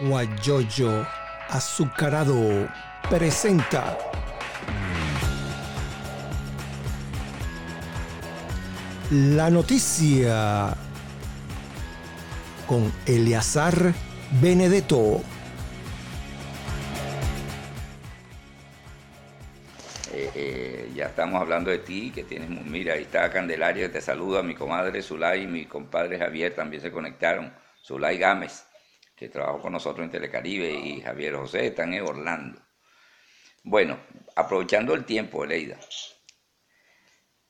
Guayoyo Azucarado presenta. La noticia con Eleazar Benedetto. Eh, eh, ya estamos hablando de ti, que tienes, mira, ahí está Candelaria, te saluda, mi comadre Zulay y mi compadre Javier también se conectaron, Zulay Gámez, que trabajó con nosotros en Telecaribe, y Javier José están en Orlando. Bueno, aprovechando el tiempo, Eleida.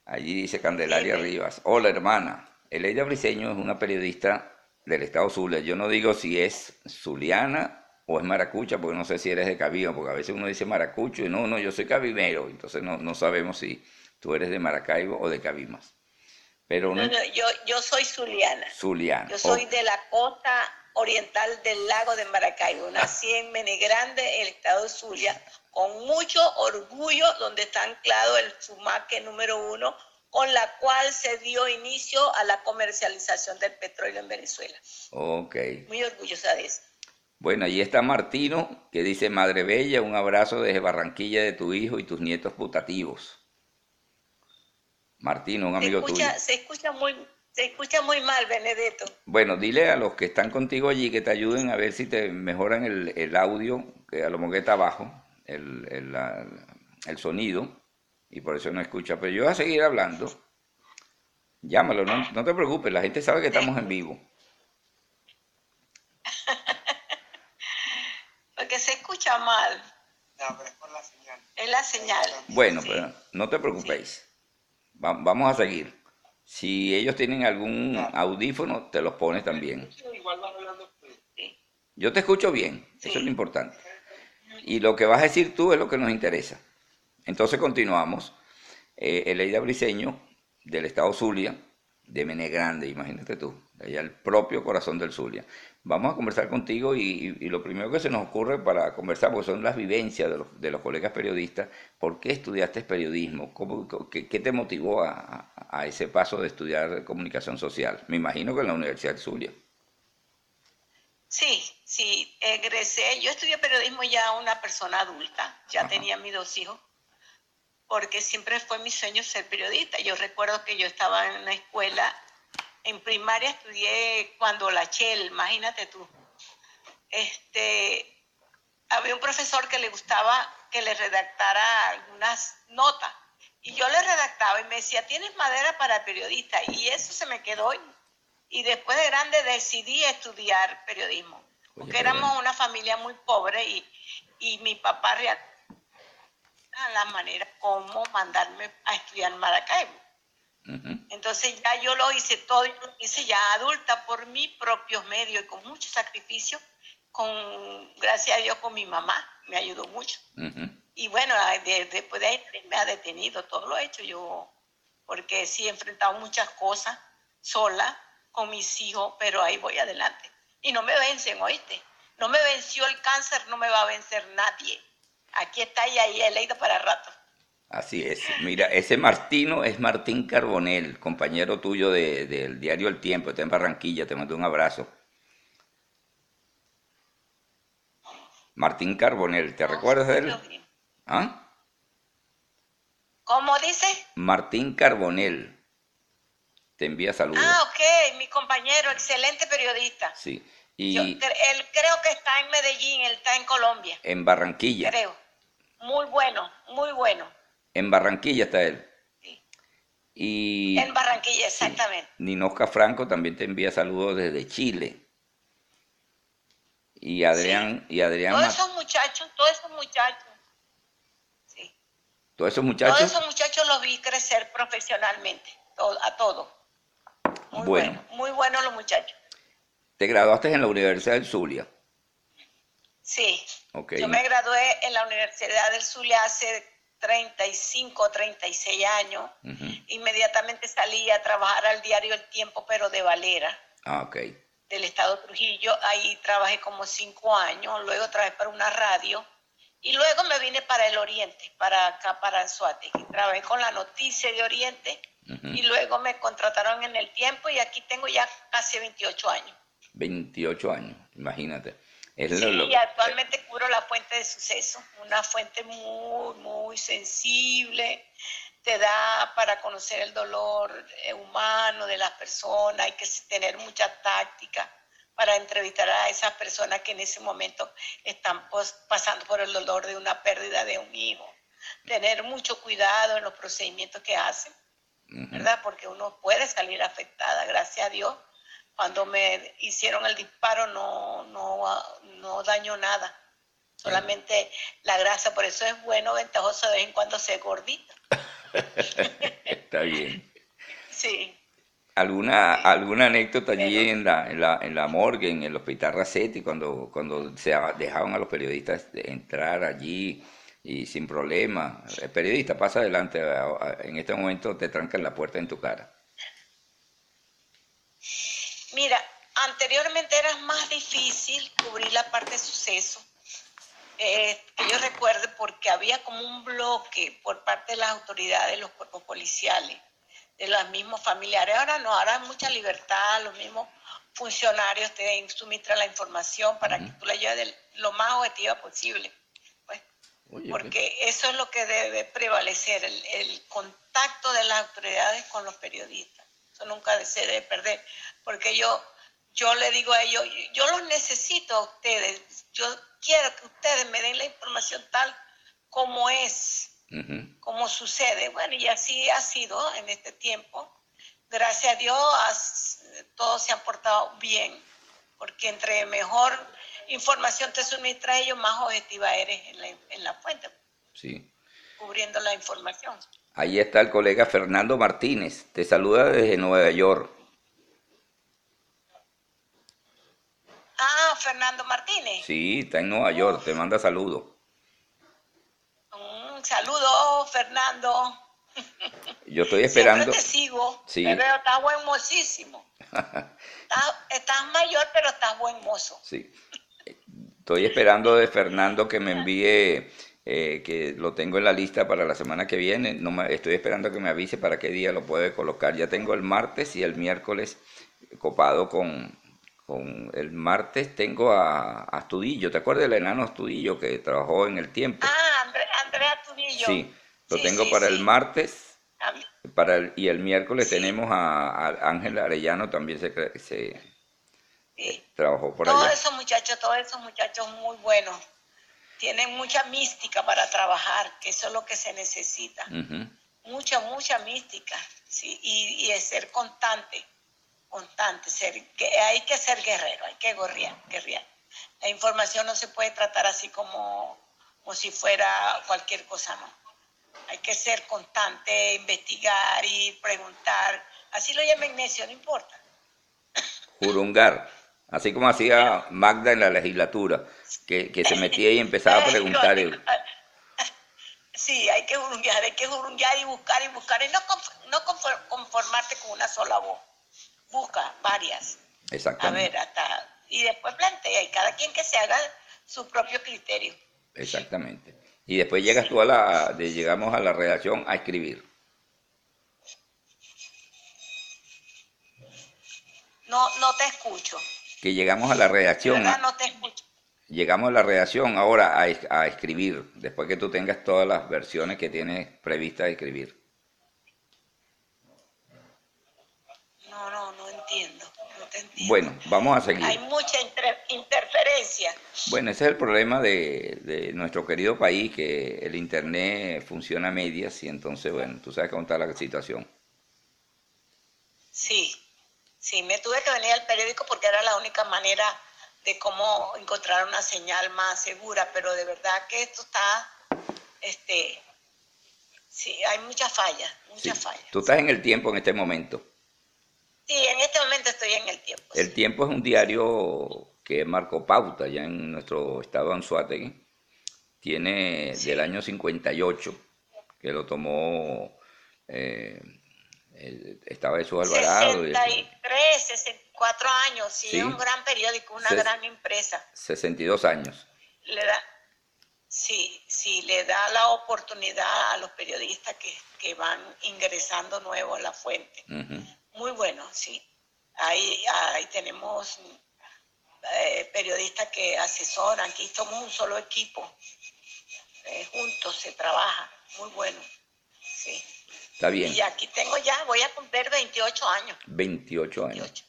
Allí dice Candelaria Rivas, hola hermana, Eleida Briseño es una periodista del estado Zulia. Yo no digo si es zuliana o es maracucha, porque no sé si eres de Cabima, porque a veces uno dice maracucho y no, no, yo soy cabimero, entonces no, no sabemos si tú eres de Maracaibo o de Cabimas. Pero no, no, yo, yo soy zuliana. Zuliana. Yo soy de la costa oriental del lago de Maracaibo. Nací en Menegrande, el estado de Zulia, con mucho orgullo, donde está anclado el Sumaque número uno, con la cual se dio inicio a la comercialización del petróleo en Venezuela. Ok. Muy orgullosa de eso. Bueno, ahí está Martino, que dice, Madre Bella, un abrazo desde Barranquilla de tu hijo y tus nietos putativos. Martino, un amigo se escucha, tuyo. Se escucha, muy, se escucha muy mal, Benedetto. Bueno, dile a los que están contigo allí que te ayuden a ver si te mejoran el, el audio, que a lo mejor está abajo, el, el, la, el, sonido, y por eso no escucha. Pero yo voy a seguir hablando. Llámalo, no, no te preocupes, la gente sabe que estamos en vivo. Porque se escucha mal. No, pero es por la señal. Es la señal. Bueno, sí. pero no te preocupéis. Sí. Va, vamos a seguir. Si ellos tienen algún audífono, te los pones también. Yo te escucho bien, eso es lo importante. Y lo que vas a decir tú es lo que nos interesa. Entonces continuamos. Eh, Eleida Briseño, del estado Zulia, de Menegrande, imagínate tú, allá el propio corazón del Zulia. Vamos a conversar contigo y, y, lo primero que se nos ocurre para conversar, porque son las vivencias de los, de los colegas periodistas, ¿por qué estudiaste periodismo? ¿Cómo, qué, qué, te motivó a, a, ese paso de estudiar comunicación social? Me imagino que en la Universidad de Zulia. Sí, sí, egresé. Yo estudié periodismo ya una persona adulta, ya Ajá. tenía mis dos hijos, porque siempre fue mi sueño ser periodista. Yo recuerdo que yo estaba en una escuela en primaria estudié cuando la Chel, imagínate tú. Este, había un profesor que le gustaba que le redactara algunas notas. Y yo le redactaba y me decía, tienes madera para periodista. Y eso se me quedó. Y después de grande decidí estudiar periodismo. Porque Oye, éramos una familia muy pobre y, y mi papá la manera como mandarme a estudiar en Maracaibo. Uh -huh. Entonces ya yo lo hice todo, y lo hice ya adulta por mis propios medios y con mucho sacrificio, con, gracias a Dios con mi mamá, me ayudó mucho. Uh -huh. Y bueno, de, después de ahí me ha detenido, todo lo he hecho yo, porque sí he enfrentado muchas cosas sola, con mis hijos, pero ahí voy adelante. Y no me vencen, oíste, no me venció el cáncer, no me va a vencer nadie. Aquí está y ahí he leído para rato. Así es. Mira, ese Martino es Martín Carbonel, compañero tuyo del de, de diario El Tiempo, está en Barranquilla, te mando un abrazo. Martín Carbonel, ¿te no, recuerdas de él? ¿Ah? ¿Cómo dice? Martín Carbonel. Te envía saludos. Ah, ok, mi compañero, excelente periodista. Sí. Y Yo, él creo que está en Medellín, él está en Colombia. En Barranquilla. Creo. Muy bueno, muy bueno. En Barranquilla está él. Sí. Y, en Barranquilla, exactamente. Ninosca Franco también te envía saludos desde Chile. Y Adrián, sí. y Adrián. Todos esos muchachos, todos esos muchachos. Sí. Todos esos muchachos. Todos esos muchachos los vi crecer profesionalmente, a todos. Muy bueno. bueno. Muy buenos los muchachos. ¿Te graduaste en la Universidad del Zulia? Sí. Okay. Yo me gradué en la Universidad del Zulia hace 35, 36 años. Uh -huh. Inmediatamente salí a trabajar al diario El Tiempo, pero de Valera. Ah, ok. Del estado de Trujillo. Ahí trabajé como cinco años. Luego trabajé para una radio. Y luego me vine para el Oriente, para acá, para Anzuategui. Trabajé con la noticia de Oriente. Uh -huh. Y luego me contrataron en El Tiempo y aquí tengo ya casi 28 años. 28 años. Imagínate. Es Sí, lo- y actualmente cubro la fuente de suceso, una fuente muy, muy sensible, te da para conocer el dolor eh, humano de las personas, hay que tener mucha táctica para entrevistar a esas personas que en ese momento están pasando por el dolor de una pérdida de un hijo. Tener mucho cuidado en los procedimientos que hacen. ¿verdad? Porque uno puede salir afectada, gracias a Dios. Cuando me hicieron el disparo no, no, no dañó nada, solamente la grasa, por eso es bueno, ventajoso de vez en cuando ser gordita. Está bien. Sí. ¿Alguna, alguna anécdota allí en la, en la, en la morgue, en el hospital Racetti, cuando, cuando se dejaban a los periodistas entrar allí y sin problema? El periodista pasa adelante, en este momento te trancan la puerta en tu cara. Mira, anteriormente era más difícil cubrir la parte de suceso, eh, que yo recuerde, porque había como un bloque por parte de las autoridades, los cuerpos policiales, de los mismos familiares. Ahora no, ahora hay mucha libertad, los mismos funcionarios te suministran la información para que tú la lleves de lo más objetiva posible. Pues, Oye, porque eso es lo que debe prevalecer, el, el contacto de las autoridades con los periodistas. Nunca se debe perder, porque yo, yo le digo a ellos, yo los necesito a ustedes, yo quiero que ustedes me den la información tal como es, como sucede. Bueno, y así ha sido en este tiempo. Gracias a Dios has- todos se han portado bien, porque entre mejor información te suministra ellos, más objetiva eres en la, en la fuente, Sí. cubriendo la información. Ahí está el colega Fernando Martínez, te saluda desde Nueva York. Ah, Fernando Martínez. Sí, está en Nueva York, te manda saludos. Un saludo, Fernando. Yo estoy esperando. Siempre te sigo. Sí. Te veo, estás buen mocísimo. Estás, estás mayor, pero estás buen mozo. Sí. Estoy esperando de Fernando que me envíe, eh, que lo tengo en la lista para la semana que viene. No me- estoy esperando que me avise para qué día lo puede colocar. Ya tengo el martes y el miércoles copado con, con el martes tengo a, a Astudillo. ¿Te acuerdas del enano Astudillo que trabajó en el tiempo? Ah, Andre- Andrea Tudillo. Sí, lo Sí, tengo sí, para sí. el martes. Para el- y el miércoles tenemos a, a Ángel Arellano, también se, se sí. trabajó por Todos esos muchachos, todos esos muchachos muy buenos. Tienen mucha mística para trabajar, que eso es lo que se necesita. Mucha, mucha mística. ¿sí? Y, y es ser constante. Constante. Ser, que hay que ser guerrero, hay que guerrear, guerrear. La información no se puede tratar así como, como si fuera cualquier cosa, no. Hay que ser constante, investigar y preguntar. Así lo llama Ignacio, no importa. Jurungar, así como hacía Magda en la legislatura, que, que se metía y empezaba a preguntar. Sí, hay que jurunguear, hay que jurunguear y buscar y buscar y no, no confor- conformarte con una sola voz. Busca varias. A Exactamente, ver, hasta. Y después plantea, y cada quien que se haga su propio criterio. exactamente. Y después llegas tú a la, de- llegamos a la redacción a escribir. No, no te escucho. Que llegamos a la redacción, verdad a- no te escucho. Llegamos a la redacción ahora a, es- a escribir, después que tú tengas todas las versiones que tienes previstas de escribir. No, no, no entiendo. No te entiendo. Bueno, vamos a seguir. Hay mucha inter- interferencia. Bueno, ese es el problema de, de nuestro querido país, que el Internet funciona a medias y entonces, bueno, tú sabes cómo está la situación. Sí, sí, me tuve que venir al periódico porque era la única manera de cómo encontrar una señal más segura, pero de verdad que esto está, este, sí, hay muchas fallas, Sí, muchas fallas. Tú estás en el tiempo en este momento. Sí, en este momento estoy en el tiempo. El sí. tiempo es un diario que marcó pauta ya en nuestro estado Anzuategui. Tiene Sí. del año 58, que lo tomó, eh, el- estaba Jesús Alvarado. y- 63, 64 años, sí, Sí. es un gran periódico, una Se- gran empresa. 62 años. Le da, sí, sí, le da la oportunidad a los periodistas que, que van ingresando nuevos a la fuente. Muy bueno, sí. Ahí, ahí tenemos eh, periodistas que asesoran, aquí somos un solo equipo, eh, juntos se trabaja, muy bueno. Sí. Está bien. Y aquí tengo ya, voy a cumplir 28 años. 28 años. 28.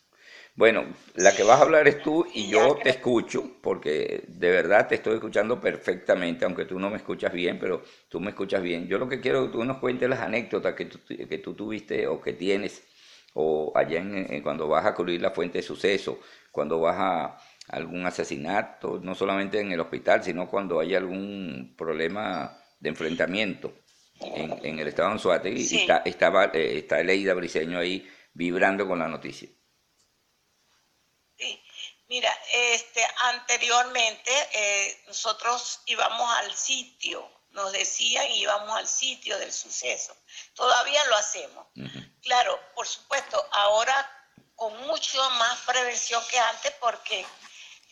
Bueno, la que vas a hablar es tú y Y yo te escucho, porque de verdad te estoy escuchando perfectamente, aunque tú no me escuchas bien, pero tú me escuchas bien. Yo lo que quiero es que tú nos cuentes las anécdotas que tú, que tú tuviste o que tienes, o allá en, en- cuando vas a cubrir la fuente de suceso, cuando vas a algún asesinato, no solamente en el hospital, sino cuando hay algún problema de enfrentamiento en, en el estado de Anzoátegui, y Sí. está, estaba, eh, está Eleida Briseño ahí vibrando con la noticia. Mira, este, anteriormente eh, nosotros íbamos al sitio, nos decían íbamos al sitio del suceso. Todavía lo hacemos. Claro, por supuesto, ahora con mucho más prevención que antes porque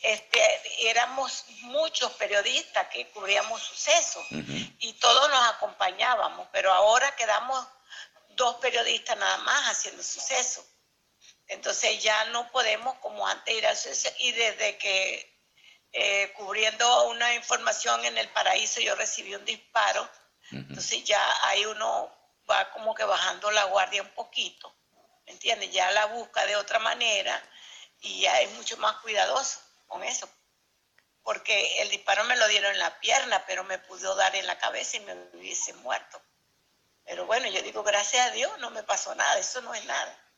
este, éramos muchos periodistas que cubríamos sucesos y todos nos acompañábamos, pero ahora quedamos dos periodistas nada más haciendo sucesos. Entonces ya no podemos como antes ir al suceso y desde que eh, cubriendo una información en el paraíso yo recibí un disparo, entonces ya ahí uno va como que bajando la guardia un poquito, ¿me entiendes? Ya la busca de otra manera y ya es mucho más cuidadoso con eso. Porque el disparo me lo dieron en la pierna, pero me pudo dar en la cabeza y me hubiese muerto. Pero bueno, yo digo, gracias a Dios no me pasó nada, eso no es nada.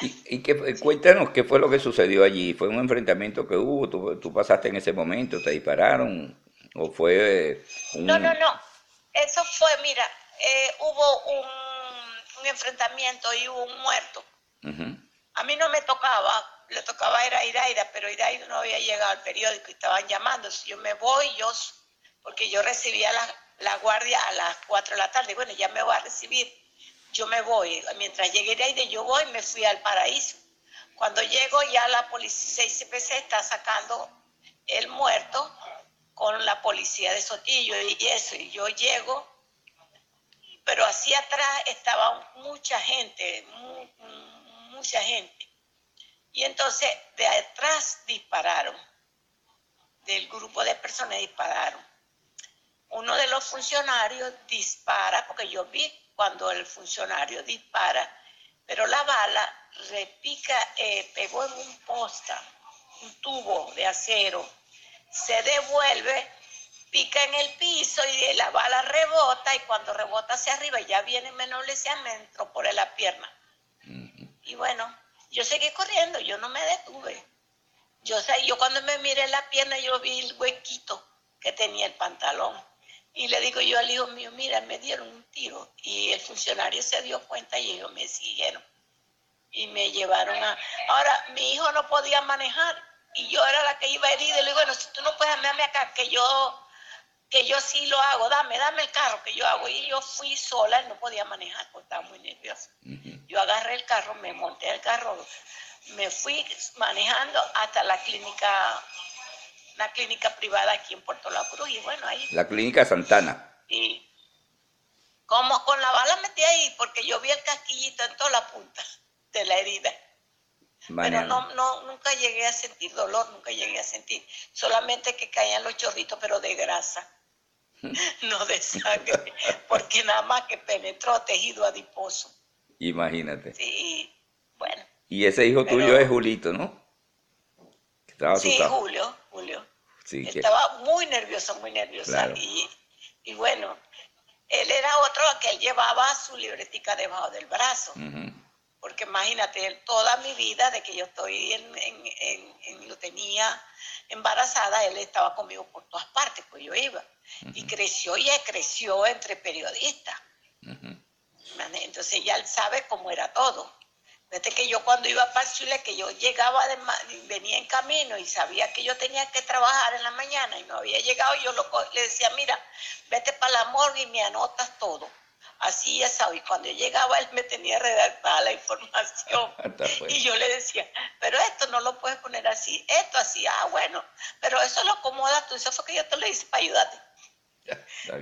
¿Y, y qué, cuéntanos qué fue lo que sucedió allí? ¿Fue un enfrentamiento que hubo? ¿Tú, tú pasaste en ese momento? ¿Te dispararon? ¿O fue un... No, no, no. Eso fue, mira, eh, hubo un, un enfrentamiento y hubo un muerto. A mí no me tocaba, le tocaba era a Iraida, pero Iraida no había llegado al periódico y estaban llamando. Si yo me voy, yo, porque yo recibía la, la guardia a las 4 de la tarde, bueno, ya me voy a recibir, yo me voy. Mientras llegué Iraida, yo voy, me fui al paraíso. Cuando llego, ya la policía CPC está sacando el muerto con la policía de Sotillo y eso, y yo llego, pero hacia atrás estaba mucha gente, mu- mucha gente. Y entonces de atrás dispararon, del grupo de personas dispararon. Uno de los funcionarios dispara, porque yo vi cuando el funcionario dispara, pero la bala repica, eh, pegó en un posta, un tubo de acero, se devuelve, pica en el piso y la bala rebota y cuando rebota hacia arriba ya viene menor lesión, me entró por la pierna. Y bueno, yo seguí corriendo, yo no me detuve. Yo, sé, yo cuando me miré la pierna, yo vi el huequito que tenía el pantalón. Y le digo yo al hijo mío, mira, me dieron un tiro. Y el funcionario se dio cuenta y ellos me siguieron. Y me llevaron a... Ahora, mi hijo no podía manejar y yo era la que iba herida. Y le digo, bueno, si tú no puedes darme acá, que yo que yo sí lo hago, dame, dame el carro que yo hago. Y yo fui sola, él no podía manejar porque estaba muy nervioso. Ujú. Yo agarré el carro, me monté al carro, me fui manejando hasta la clínica, una clínica privada aquí en Puerto La Cruz. Y bueno, ahí, La clínica Santana. y como con la bala metí ahí, porque yo vi el casquillito en toda la punta de la herida. Pero no, no, nunca llegué a sentir dolor, nunca llegué a sentir. Solamente que caían los chorritos, pero de grasa, no de sangre, porque nada más que penetró tejido adiposo. Imagínate. Sí, bueno. Y ese hijo Pero- tuyo es Julito, ¿no? Estaba Sí, asustado. Julio, Julio. Sí, que- Estaba muy nerviosa, muy nerviosa. Claro. Y, y bueno, él era otro que él llevaba su libretica debajo del brazo. Porque imagínate, él toda mi vida, de que yo estoy en, en- en- en- lo tenía embarazada, él estaba conmigo por todas partes, pues yo iba. Y creció y creció entre periodistas. Entonces ya él sabe cómo era todo. Desde que yo cuando iba para Chile, que yo llegaba, de, ma- venía en camino y sabía que yo tenía que trabajar en la mañana y no había llegado, yo lo le decía, mira, vete para la morgue y me anotas todo. Así ya sabes, y cuando yo llegaba él me tenía redactada la información. Y yo le decía, pero esto no lo puedes poner así, esto así, ah, bueno, pero eso lo acomodas tú, eso fue que yo te lo hice para ayudarte.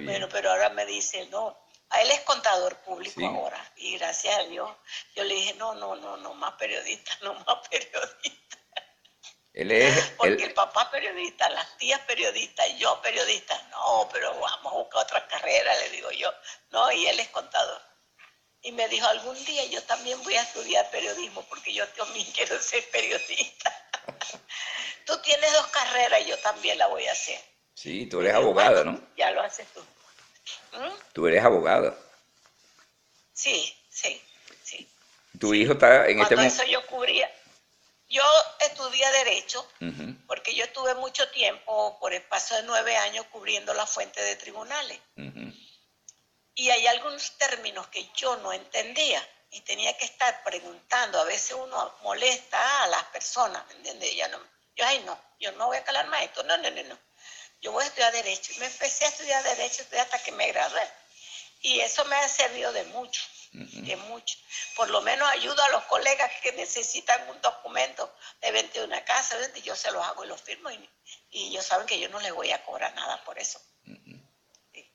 Bueno, pero ahora me dice, no, él es contador público Sí. ahora. Y gracias a Dios, yo le dije, no, no, no, no más periodista, no más periodista. Él es, Porque él- el papá periodista, las tías periodistas, y yo periodista, no, pero vamos a buscar otra carrera, le digo yo. No, y él es contador. Y me dijo, algún día yo también voy a estudiar periodismo, porque yo también quiero ser periodista. tú tienes dos carreras, yo también la voy a hacer. sí, tú eres abogada, ¿no? Ya lo haces tú. ¿Mm? Tú eres abogada. Sí, sí, sí. Tu hijo está en este momento. eso yo cubría, yo estudié Derecho, porque yo estuve mucho tiempo, por espacio de nueve años, cubriendo la fuente de tribunales. Y hay algunos términos que yo no entendía y tenía que estar preguntando. A veces uno molesta a las personas, ¿me entiendes? Ya no, yo, ay, no, yo no voy a calar más esto. No, no, no, no. Yo voy a estudiar Derecho. Y me empecé a estudiar Derecho hasta que me gradué. Y eso me ha servido de mucho, de mucho. Por lo menos ayudo a los colegas que necesitan un documento de venta de una casa, ¿ves? yo se los hago y los firmo y, y ellos saben que yo no les voy a cobrar nada por eso. Sí.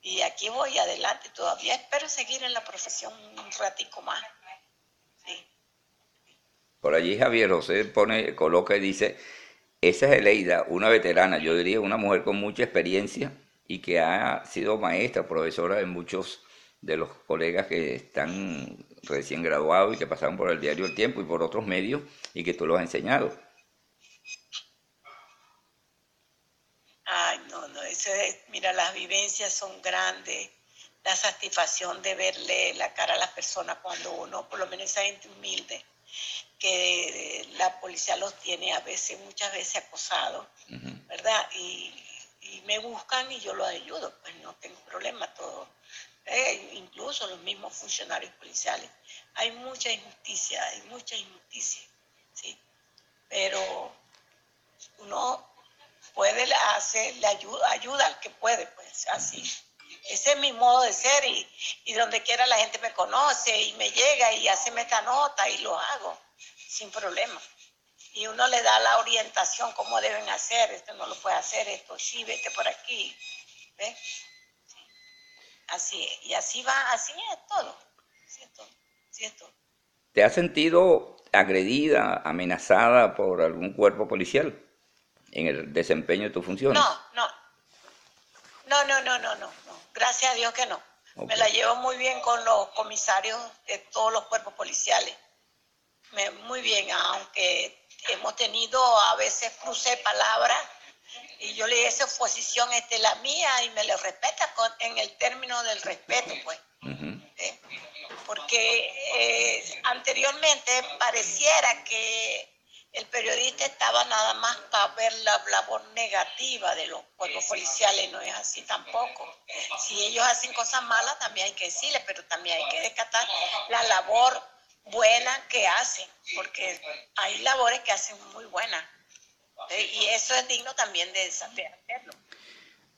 Y aquí voy adelante, todavía espero seguir en la profesión un ratico más. Sí. Por allí Javier José pone, coloca y dice, esa es Eleida, una veterana, yo diría una mujer con mucha experiencia y que ha sido maestra, profesora de muchos de los colegas que están recién graduados y que pasaron por el diario El Tiempo y por otros medios y que tú los has enseñado. Ay, no, no, eso es, mira, las vivencias son grandes, la satisfacción de verle la cara a las personas cuando uno, por lo menos esa gente humilde, que la policía los tiene a veces, muchas veces acosados, ¿verdad? Y, y me buscan y yo los ayudo, pues no tengo problema, todo. Eh, incluso los mismos funcionarios policiales. Hay mucha injusticia, hay mucha injusticia, ¿sí? Pero uno puede hacer, le ayuda, ayuda al que puede, pues así. Ese es mi modo de ser y, y donde quiera la gente me conoce y me llega y haceme esta nota y lo hago sin problema. Y uno le da la orientación, cómo deben hacer, esto no lo puede hacer, esto sí, vete por aquí. ¿Ves? Sí. Así es. Y así va, así es todo. Así es todo. Así es todo. ¿Te has sentido agredida, amenazada por algún cuerpo policial en el desempeño de tus funciones? No, no. No, no, no, no, no. no. Gracias a Dios que no. Me la llevo muy bien con los comisarios de todos los cuerpos policiales. Me- muy bien, aunque hemos tenido a veces crucé palabras y yo le dije esa posición es la mía y me le respeta con- en el término del respeto, pues. ¿eh? Porque eh, anteriormente pareciera que el periodista estaba nada más para ver la labor negativa de los cuerpos policiales, no es así tampoco. Si ellos hacen cosas malas, también hay que decirles, pero también hay que descatar la labor buena que hacen, porque hay labores que hacen muy buenas. ¿eh? Y eso es digno también de saber hacerlo,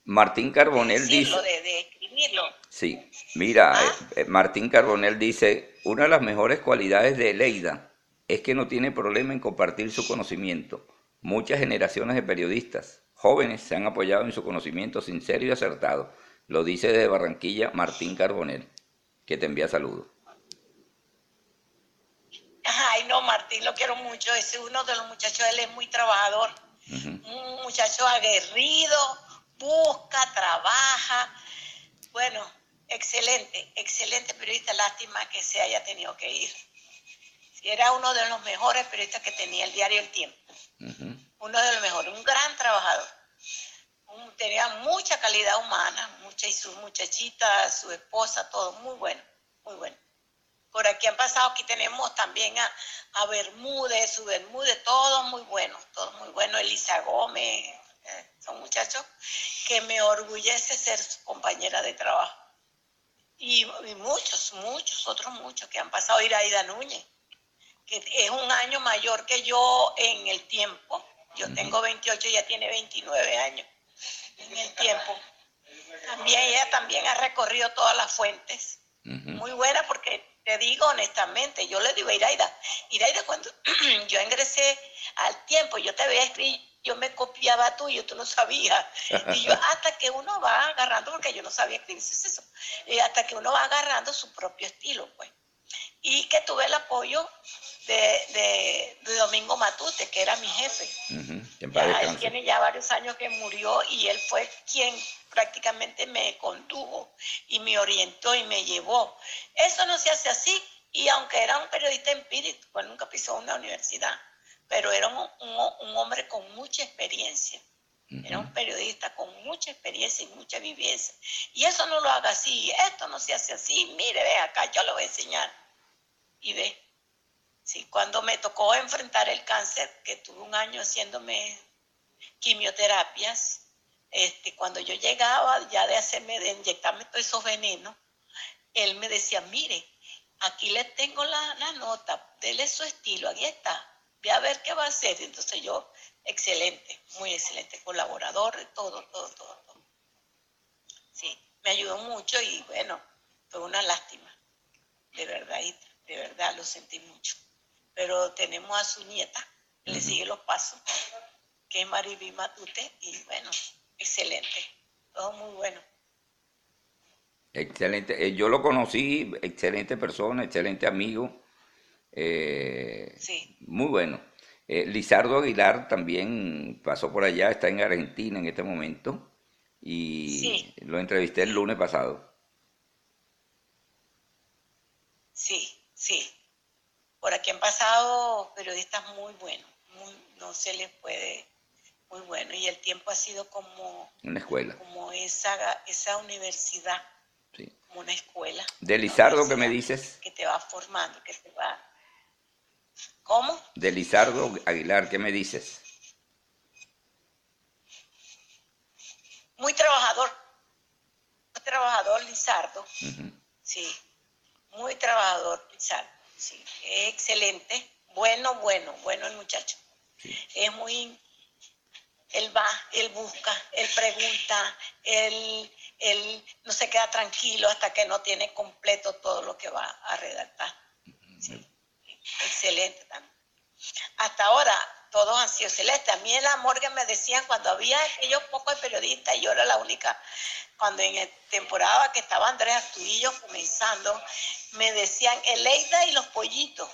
Martín Carbonel decirlo, dice... de, de escribirlo. Sí, mira, ¿Ah? eh, eh, Martín Carbonel dice, una de las mejores cualidades de Leida es que no tiene problema en compartir su conocimiento. Muchas generaciones de periodistas jóvenes se han apoyado en su conocimiento sincero y acertado. Lo dice desde Barranquilla Martín Carbonel, que te envía saludos. Ay, no, Martín, lo quiero mucho. Ese es uno de los muchachos, él es muy trabajador. Un muchacho aguerrido, busca, trabaja. Bueno, excelente, excelente periodista. Lástima que se haya tenido que ir. Era uno de los mejores periodistas que tenía el diario El Tiempo. Uno de los mejores, un gran trabajador. Un- tenía mucha calidad humana, mucha y su muchachita, su esposa, todo muy bueno, muy bueno. Por aquí han pasado, aquí tenemos también a, a Bermúdez, su Bermúdez, todos muy buenos, todos muy buenos. Elisa Gómez, eh, son muchachos que me orgullece ser su compañera de trabajo. Y, y muchos, muchos, otros muchos que han pasado. Iraida Núñez, que es un año mayor que yo en el tiempo. Yo tengo 28, ella tiene 29 años en el tiempo. También ella también ha recorrido todas las fuentes muy buena porque te digo honestamente, yo le digo a Iraida, Iraida cuando yo ingresé al tiempo, yo te veía escribir, yo me copiaba tuyo, tú no sabías. Y yo hasta que uno va agarrando, porque yo no sabía escribir eso, y hasta que uno va agarrando su propio estilo, pues. y que tuve el apoyo de, de- de Domingo Matute, que era mi jefe. Paz Ya, él tiene ya varios años que murió y él fue quien prácticamente me condujo y me orientó y me llevó. Eso no se hace así y aunque era un periodista empírico, pues nunca pisó una universidad, pero era un, un- un hombre con mucha experiencia. Era un periodista con mucha experiencia y mucha vivencia. Y eso no lo haga así, esto no se hace así, mire, ve acá, yo le voy a enseñar. Y ve, sí, cuando me tocó enfrentar el cáncer, que tuve un año haciéndome quimioterapias, este, cuando yo llegaba ya de hacerme, de inyectarme todos esos venenos, él me decía, mire, aquí le tengo la, la nota, dele su estilo, aquí está, ve a ver qué va a hacer. Entonces yo, excelente, muy excelente, colaborador, todo, todo, todo, todo. Sí, me ayudó mucho y bueno, fue una lástima, de verdad, de verdad lo sentí mucho. Pero tenemos a su nieta, que le sigue los pasos, que es Maribí Matute, y bueno, excelente, todo muy bueno. Excelente. Eh, yo lo conocí, excelente persona, excelente amigo. eh, Sí. Muy bueno. Eh, Lizardo Aguilar también pasó por allá, está en Argentina en este momento y Sí. lo entrevisté el lunes pasado. Sí. Por aquí han pasado periodistas muy buenos, muy, no se les puede, muy bueno. Y el tiempo ha sido como, Una escuela. como esa, esa universidad, Sí. como una escuela. De Lizardo, ¿qué me dices? Que te va formando, que te va... ¿Cómo? De Lizardo Aguilar, ¿qué me dices? Muy trabajador, muy trabajador Lizardo, sí, muy trabajador Lizardo, sí, excelente, bueno, bueno, bueno el muchacho. Sí. es muy, él va, él busca, él pregunta, él, él no se queda tranquilo hasta que no tiene completo todo lo que va a redactar. Sí, excelente también. Hasta ahora todos han sido celestes. A mí en la morgue me decían cuando había aquellos pocos periodistas y yo era la única, cuando en el temporada que estaba Andrés Astudillo comenzando, me decían Eleida y los pollitos.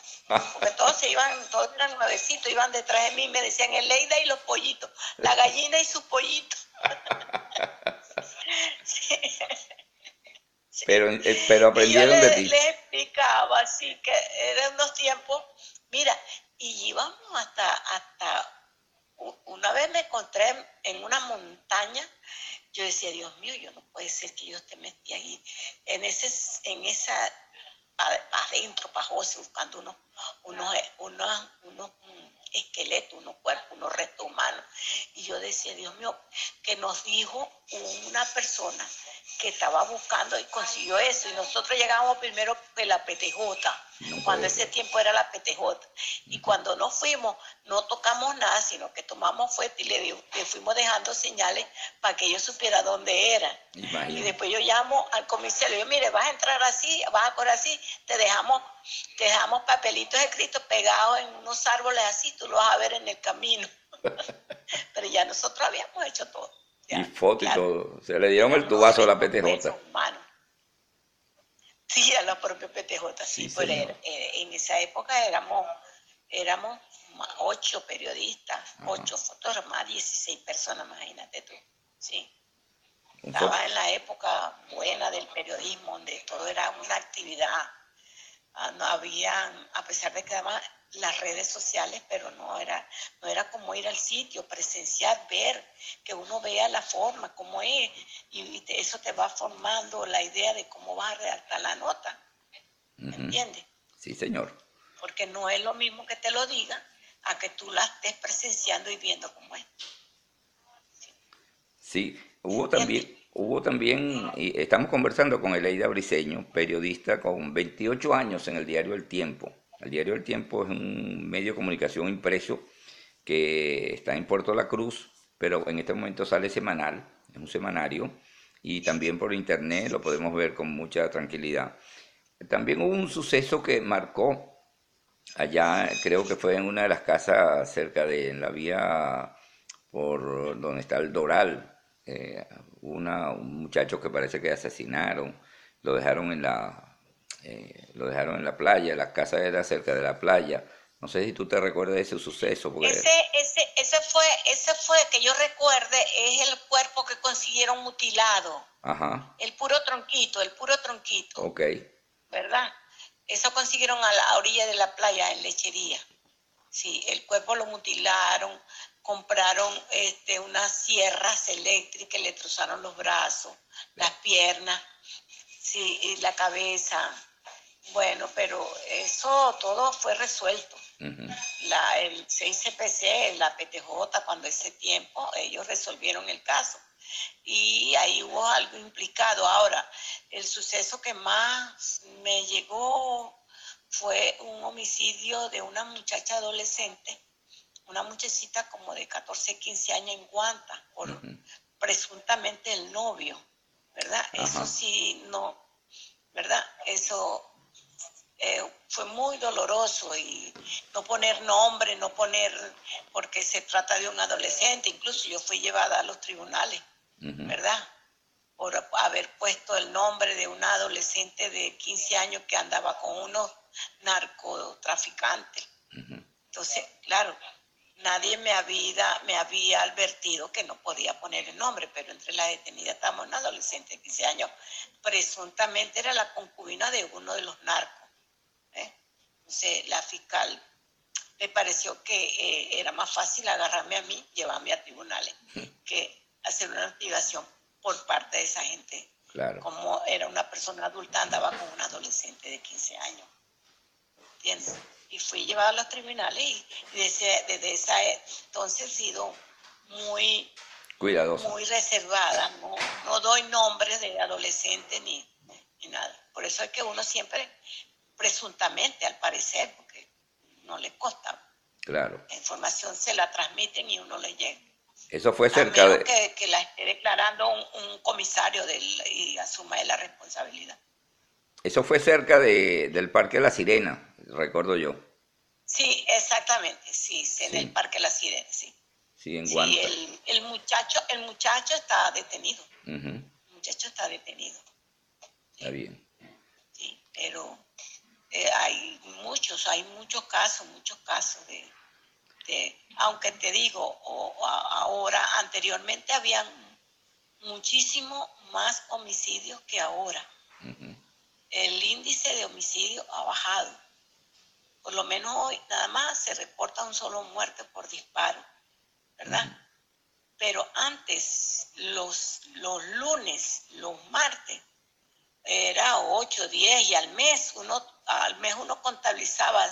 Porque todos se iban, todos eran nuevecitos, iban detrás de mí y me decían Eleida y los pollitos, la gallina y sus pollitos. Sí. Pero, eh, pero Y yo aprendieron le, de ti. les explicaba así que eran unos tiempos, mira, y íbamos hasta, hasta, una vez me encontré en una montaña, yo decía, Dios mío, yo no puede ser que yo esté metida ahí, en ese, en esa, adentro, pajoso, buscando unos, unos, unos, unos mm, esqueletos, unos cuerpos, unos restos humanos. Y yo decía, Dios mío, que nos dijo una persona que estaba buscando y consiguió eso. Y nosotros llegamos primero que la PTJ, No cuando ese tiempo era la PTJ. Y cuando nos fuimos, no tocamos nada, sino que tomamos fuerte y le, di- le fuimos dejando señales para que ellos supieran dónde era. Y después yo llamo al comisario, yo, mire, vas a entrar así, vas a correr así, te dejamos, te dejamos papelitos escritos pegados en unos árboles así, tú lo vas a ver en el camino. Pero ya nosotros habíamos hecho todo. ya, Y foto y todo. Se le dieron el tubazo a la PTJ. Sí, a la propia PTJ, sí, Sí, pero era- eh, en esa época éramos, éramos ocho periodistas, Ajá. ocho fotógrafos, más 16 personas, imagínate tú. Sí. Estaba en la época buena del periodismo, donde todo era una actividad. Ah, No habían, a pesar de que daban las redes sociales, pero no era, no era como ir al sitio, presenciar, ver, que uno vea la forma, cómo es, y, y te- eso te va formando la idea de cómo vas a redactar la nota, ¿me entiendes? Sí, señor. Porque no es lo mismo que te lo diga a que tú la estés presenciando y viendo cómo es. Sí, hubo también, hubo también, y estamos conversando con Eleida Briseño, periodista con 28 años en el diario El Tiempo. El diario El Tiempo es un medio de comunicación impreso que está en Puerto La Cruz, pero en este momento sale semanal, es un semanario, y también por internet lo podemos ver con mucha tranquilidad. También hubo un suceso que marcó allá, creo que fue en una de las casas cerca de en la vía por donde está el Doral, eh, una, un muchacho que parece que asesinaron, lo dejaron en la, eh, lo dejaron en la playa, la casa era cerca de la playa. No sé si tú te recuerdas de ese suceso. Porque... Ese, ese, ese fue, ese fue que yo recuerde, es el cuerpo que consiguieron mutilado. Ajá, El puro tronquito, el puro tronquito, ok. ¿verdad? Eso consiguieron a la orilla de la playa en lechería. Sí, el cuerpo lo mutilaron, compraron este, unas sierras eléctricas, le trozaron los brazos, las piernas, sí, y la cabeza. Bueno, pero eso todo fue resuelto. La, el 6CPC, la PTJ, cuando ese tiempo, ellos resolvieron el caso. Y ahí hubo algo implicado. Ahora, el suceso que más me llegó fue un homicidio de una muchacha adolescente, una muchachita como de 14, 15 años en Guanta, por presuntamente el novio, ¿verdad? Eso sí, no, ¿verdad? Eso eh, fue muy doloroso y no poner nombre, no poner, porque se trata de un adolescente, incluso yo fui llevada a los tribunales. ¿verdad? Por haber puesto el nombre de una adolescente de 15 años que andaba con unos narcotraficantes. Entonces, claro, nadie me había, me había advertido que no podía poner el nombre, pero entre las detenidas estamos una adolescente de 15 años. Presuntamente era la concubina de uno de los narcos. ¿eh? Entonces, la fiscal me pareció que eh, era más fácil agarrarme a mí, llevarme a tribunales, que hacer una investigación por parte de esa gente. Claro. Como era una persona adulta, andaba con un adolescente de 15 años. ¿Entiendes? Y fui llevada a los tribunales y desde, desde esa entonces he sido muy, Cuidadoso. muy reservada. No, no doy nombres de adolescente ni, ni nada. Por eso es que uno siempre, presuntamente, al parecer, porque no le consta, Claro. la información se la transmiten y uno le llega. Eso fue cerca de... que, que la esté declarando un, un comisario del, y asuma él la responsabilidad. Eso fue cerca de, del Parque La Sirena, recuerdo yo. Sí, exactamente, sí, en Sí. el Parque La Sirena, sí. Sí, en Sí, el, el muchacho, el muchacho está detenido, el muchacho está detenido, Está bien. sí, pero eh, hay muchos, hay muchos casos, muchos casos de, de- aunque te digo, o- ahora, anteriormente habían muchísimo más homicidios que ahora. El índice de homicidio ha bajado. Menos hoy nada más se reporta un solo muerte por disparo, ¿verdad? Pero antes, los, los lunes, los martes, era 8, 10 y al mes uno, al mes uno contabilizaba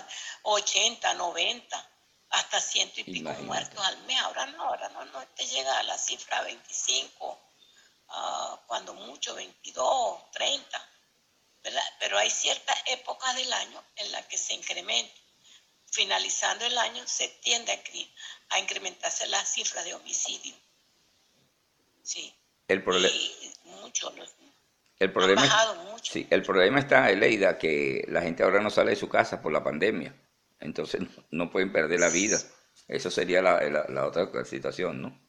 80, 90, hasta ciento y pico Imagínate. muertos al mes. Ahora no, ahora no, no te llega a la cifra 25, ah, cuando mucho 22, 30. ¿verdad? Pero hay ciertas épocas del año en las que se incrementa. Finalizando el año se tiende a, incrementarse las cifras de homicidio. Sí. El, Y mucho, el problema bajado mucho. Sí, el problema está, Eleida, que la gente ahora no sale de su casa por la pandemia. Entonces no, no pueden perder la vida. Eso sería la, la- la otra situación, ¿no?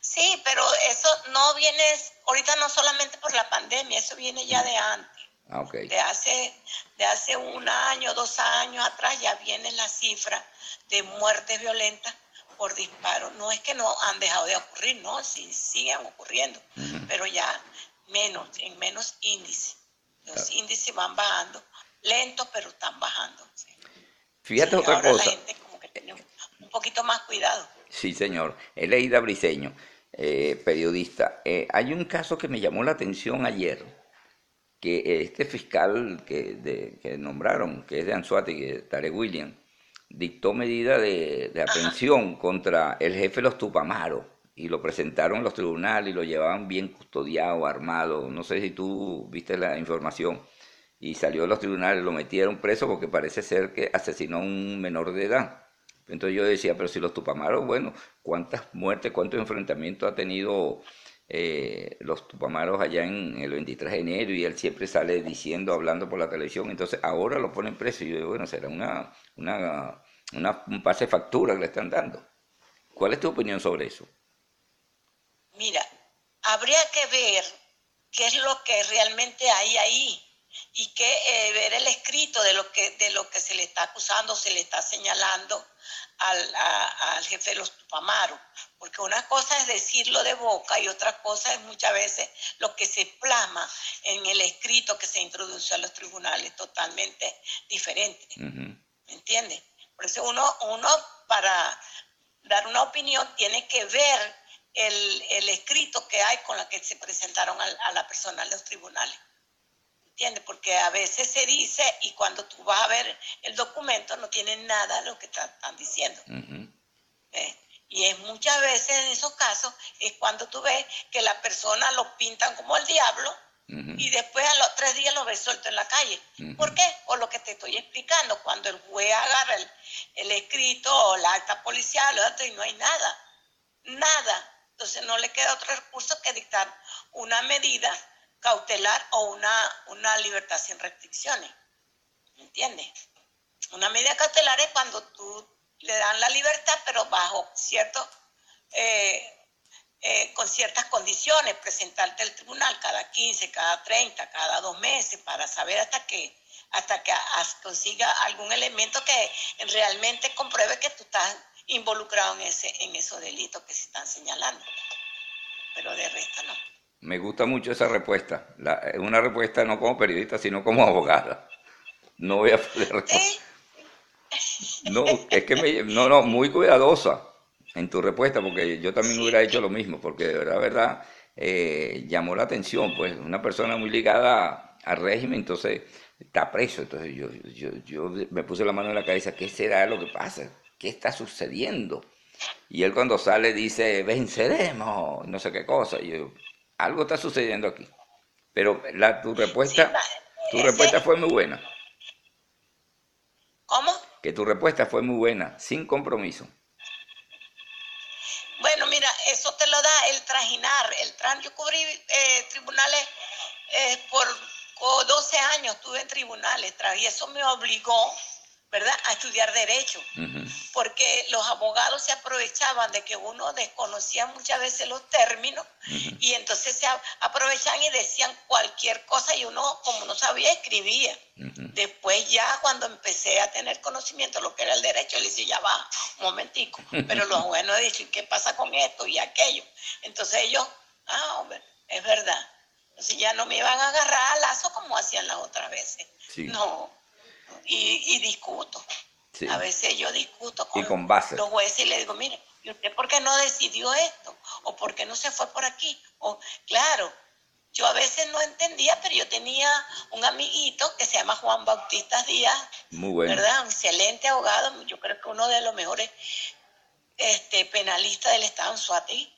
Sí, pero eso no viene, ahorita no solamente por la pandemia, eso viene ya de antes. Ah, ok. De hace, de hace un año, dos años atrás ya viene la cifra de muertes violentas por disparo. No es que no han dejado de ocurrir, no, sí siguen ocurriendo, pero ya menos, en menos índice. Los Claro. índices van bajando, lentos, pero están bajando. sí. Fíjate Sí, otra ahora cosa. la gente como que tiene un, un poquito más cuidado. Sí, señor. Eleida Briseño, eh, periodista. Eh, hay un caso que me llamó la atención ayer, que este fiscal que, de- que nombraron, que es de Anzuategui, Tarek William, dictó medida de, de aprehensión contra el jefe de los Tupamaros y lo presentaron en los tribunales y lo llevaban bien custodiado, armado. No sé si tú viste la información. Y salió de los tribunales, lo metieron preso porque parece ser que asesinó a un menor de edad. Entonces yo decía, pero si los Tupamaros, bueno, ¿cuántas muertes, cuántos enfrentamientos ha tenido eh, los Tupamaros allá en el 23 de enero? Y él siempre sale diciendo, hablando por la televisión. Entonces ahora lo ponen preso. Y yo digo, bueno, será una, una, una- un pase factura que le están dando. ¿Cuál es tu opinión sobre eso? Mira, habría que ver qué es lo que realmente hay ahí, y que eh, ver el escrito de lo que de lo que se le está acusando, se le está señalando al, a- al jefe de los Tupamaros, porque una cosa es decirlo de boca y otra cosa es muchas veces lo que se plasma en el escrito que se introduce a los tribunales, totalmente diferente. Ujú. ¿Me entiendes? Por eso uno, uno para dar una opinión tiene que ver el, el escrito que hay con la que se presentaron al- a, la persona en los tribunales. ¿Entiendes? Porque a veces se dice y cuando tú vas a ver el documento no tiene nada de lo que están diciendo. Y es muchas veces en esos casos es cuando tú ves que la persona lo pintan como el diablo y después a los tres días lo ves suelto en la calle. Ujú. ¿Por qué? Por lo que te estoy explicando. Cuando el juez agarra el, el escrito o la acta policial otro, y no hay nada, nada. Entonces no le queda otro recurso que dictar una medida cautelar o una, una libertad sin restricciones. ¿Me entiendes? Una medida cautelar es cuando tú le dan la libertad, pero bajo ciertos eh, eh, con ciertas condiciones, presentarte al tribunal cada 15, cada 30, cada dos meses para saber hasta que hasta que consiga algún elemento que realmente compruebe que tú estás involucrado en ese en esos delitos que se están señalando. Pero de resto no. Me gusta mucho esa respuesta. La- Es una respuesta no como periodista, sino como abogada. No voy a poder. Sí, No, es que me, no, no, muy cuidadosa en tu respuesta, porque yo también hubiera hecho lo mismo, porque de verdad, verdad, eh, llamó la atención, pues, una persona muy ligada al régimen, entonces está preso, entonces yo, yo, yo me puse la mano en la cabeza, ¿qué será lo que pasa? ¿Qué está sucediendo? Y él cuando sale dice, venceremos, no sé qué cosa, y yo, algo está sucediendo aquí. Pero la, tu respuesta, Sí, tu respuesta fue muy buena, ¿Cómo? que tu respuesta fue muy buena, sin compromiso. Bueno, mira, eso te lo da el trajinar. El tran, yo cubrí eh, tribunales eh, por, por 12 años, estuve en tribunales, y eso me obligó, ¿verdad?, a estudiar derecho. Porque los abogados se aprovechaban de que uno desconocía muchas veces los términos y entonces se aprovechaban y decían cualquier cosa y uno, como no sabía, escribía. Después ya cuando empecé a tener conocimiento de lo que era el derecho, le dije, ya va, un momentico. Pero lo bueno es decir, ¿qué pasa con esto y aquello? Entonces ellos, ah, hombre, es verdad. Entonces ya no me iban a agarrar a lazo como hacían las otras veces. Sí. No. Y, y discuto. Sí. A veces yo discuto con, Y con base. los jueces y le digo, mire, ¿y usted por qué no decidió esto? ¿O por qué no se fue por aquí? O, claro, yo a veces no entendía, pero yo tenía un amiguito que se llama Juan Bautista Díaz, Muy bueno. ¿verdad? Un excelente abogado, yo creo que uno de los mejores este, penalistas del estado en Suárez,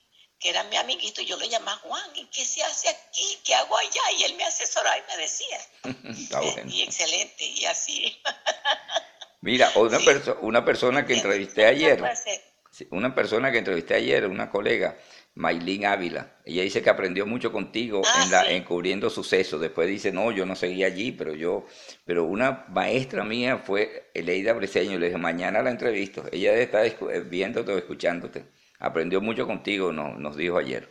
que era mi amiguito, y yo lo llamaba Juan, ¿y qué se hace aquí? ¿Qué hago allá? Y él me asesoraba y me decía. Está bueno. Y excelente, y así. Mira, una, Sí. perso- una persona que entrevisté ayer, una persona que entrevisté ayer, una colega, Maylin Ávila, ella dice que aprendió mucho contigo Ah, en, la, sí. en cubriendo sucesos. Después dice, no, yo no seguí allí, pero yo, pero una maestra mía fue Eleida Briseño. Le dije, mañana la entrevisto. Ella eh, viéndote o escuchándote. Aprendió mucho contigo, no- nos dijo ayer.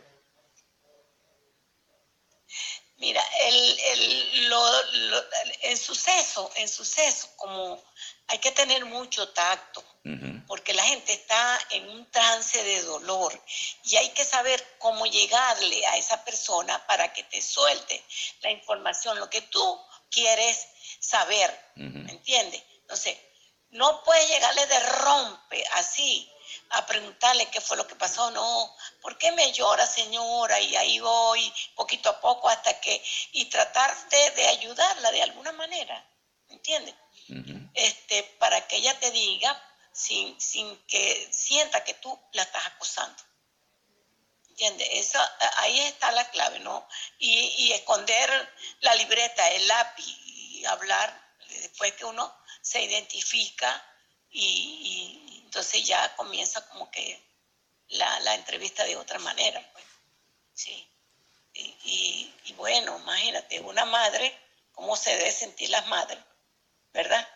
Mira, el, el, lo, lo- en suceso, en suceso, como hay que tener mucho tacto, porque la gente está en un trance de dolor y hay que saber cómo llegarle a esa persona para que te suelte la información, lo que tú quieres saber, ujú. ¿me entiendes? Entonces, no puedes llegarle de rompe así a preguntarle qué fue lo que pasó, no, ¿por qué me llora señora? Y ahí voy poquito a poco hasta que, y tratar de, de ayudarla de alguna manera, ¿me entiendes? Este, para que ella te diga sin, sin que sienta que tú la estás acosando. ¿Entiendes? Eso, ahí está la clave, ¿no? Y, y esconder la libreta, el lápiz y hablar después que uno se identifica y, y entonces ya comienza como que la, la entrevista de otra manera. Pues. Sí. Y, y- y bueno, imagínate, una madre, ¿cómo se debe sentir las madres? ¿verdad?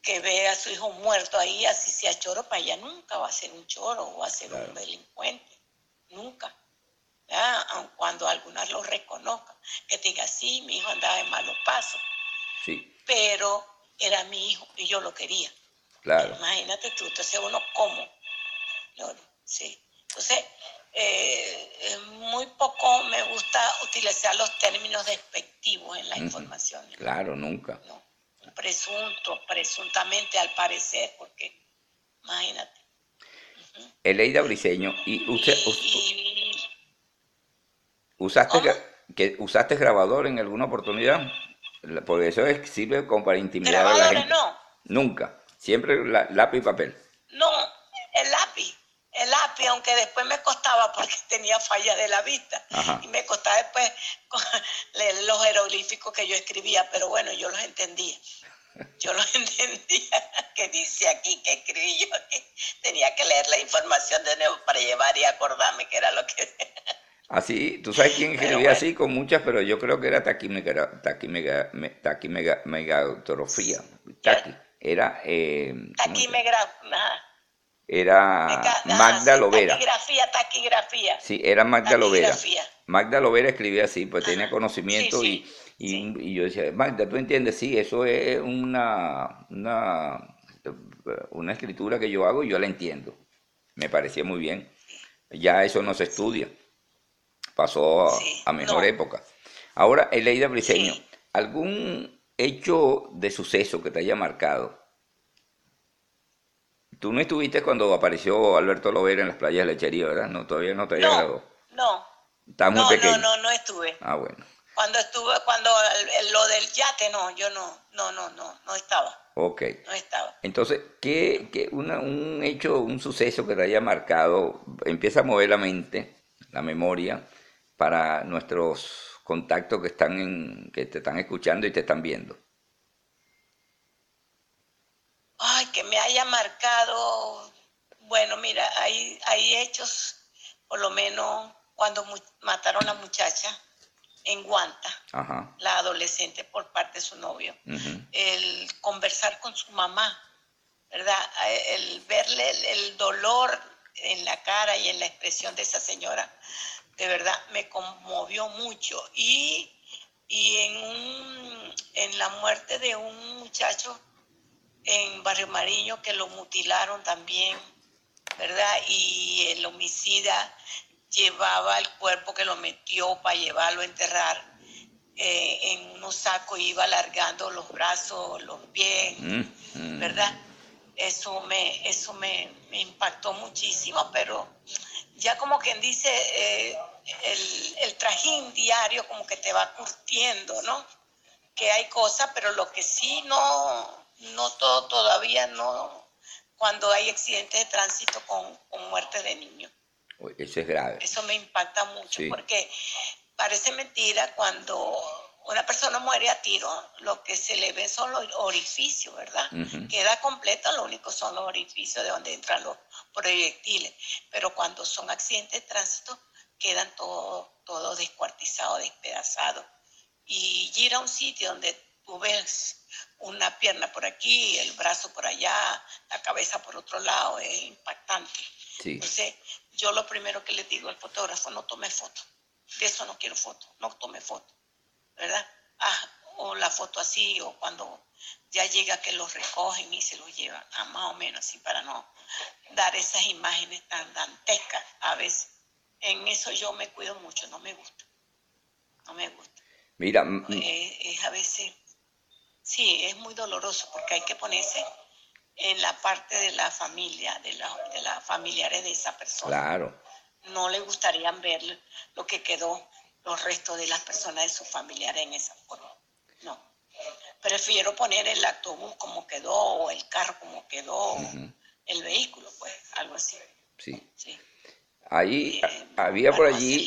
Que ve a su hijo muerto ahí, así sea choro, para ella nunca va a ser un choro o va a ser Claro. un delincuente, nunca. ¿verdad? Aun cuando algunas lo reconozcan, que te diga, sí, mi hijo andaba en malos pasos, Sí, pero era mi hijo y yo lo quería. Claro. Imagínate tú, entonces uno cómo. Sí. Entonces, eh, muy poco me gusta utilizar los términos despectivos en la Ujú. información. Claro, nunca. No, presunto, presuntamente al parecer, porque imagínate. Eleida Briseño, ¿y usted Y- us- y- usaste, que, usaste grabador en alguna oportunidad? Porque eso es- sirve como para intimidar a la gente. no, Nunca. Siempre la- lápiz y papel. no, el lápiz. El lápiz, aunque después me costaba porque tenía falla de la vista. Ajá. Y me costaba después leer los jeroglíficos que yo escribía, pero bueno, yo los entendía. Yo los entendía, que dice aquí que escribí yo, que tenía que leer la información de nuevo para llevar y acordarme que era lo que... Así, tú sabes quién escribía bueno. así con muchas, pero yo creo que era taquimega, taquimega, me- taquimega- megautrofía. Era, eh, ¿cómo Aquí se- me gra... ajá, era Magda Lovera. Taquigrafía, taquigrafía. Sí, era Magda Lovera. Magda Lovera escribía así, pues tenía conocimiento Sí, y, sí, y, y yo decía, Magda, ¿tú entiendes? Sí, eso es una, una, una escritura que yo hago y yo la entiendo. Me parecía muy bien. Ya eso no se estudia. Pasó a, Sí, a mejor no. época. Ahora, Eleida Briseño. ¿algún hecho de suceso que te haya marcado? Tú no estuviste cuando apareció Alberto Lovera en las playas de Lechería, ¿verdad? No, todavía no te había No, no, Estás muy no, pequeño. no, no, no estuve. Ah, bueno. Cuando estuve, cuando lo del yate, no, yo no, no, no, no, no estaba, Ok. no estaba. Entonces, ¿qué, qué una- un hecho, un suceso que te haya marcado, empieza a mover la mente, la memoria, para nuestros contactos que están en, que te están escuchando y te están viendo? Ay, que me haya marcado. Bueno, mira, hay, hay hechos, por lo menos cuando mu- mataron a la muchacha en Guanta, Ajá. la adolescente por parte de su novio. El conversar con su mamá, ¿verdad? El verle el dolor en la cara y en la expresión de esa señora, de verdad me conmovió mucho. Y, y en, un, en la muerte de un muchacho en Barrio Mariño que lo mutilaron también, ¿verdad? Y el homicida llevaba el cuerpo que lo metió para llevarlo a enterrar eh, en unos sacos, iba alargando los brazos, los pies, mm, mm. ¿verdad? Eso me, eso me, me impactó muchísimo, pero ya como quien dice, eh, el, el trajín diario como que te va curtiendo, ¿no? Que hay cosas, pero lo que sí no, no todo todavía no, cuando hay accidentes de tránsito con, con muerte de niños. Eso es grave. Eso me impacta mucho Sí. porque parece mentira cuando una persona muere a tiro, lo que se le ve son los orificios, ¿verdad? Queda completa, lo único son los orificios de donde entran los proyectiles. Pero cuando son accidentes de tránsito, quedan todos todo descuartizados, despedazados. Y ir a un sitio donde tú ves una pierna por aquí, el brazo por allá, la cabeza por otro lado, es impactante. Sí. Entonces, yo lo primero que le digo al fotógrafo, no tome foto. De eso no quiero foto, no tome foto. ¿Verdad? Ah, o la foto así, o cuando ya llega que los recogen y se los llevan, ah, más o menos así, para no dar esas imágenes tan dantescas a veces. En eso yo me cuido mucho, no me gusta. No me gusta. Mira, mm, mm, Eh, es a veces, sí, es muy doloroso porque hay que ponerse en la parte de la familia, de la, de la familiares de esa persona. claro. No le gustaría ver lo que quedó, los restos de las personas de sus familiares en esa forma. No. Prefiero poner el autobús como quedó, o el carro como quedó, el vehículo, pues, algo así. Sí. Sí. Ahí Eh, a- había por allí,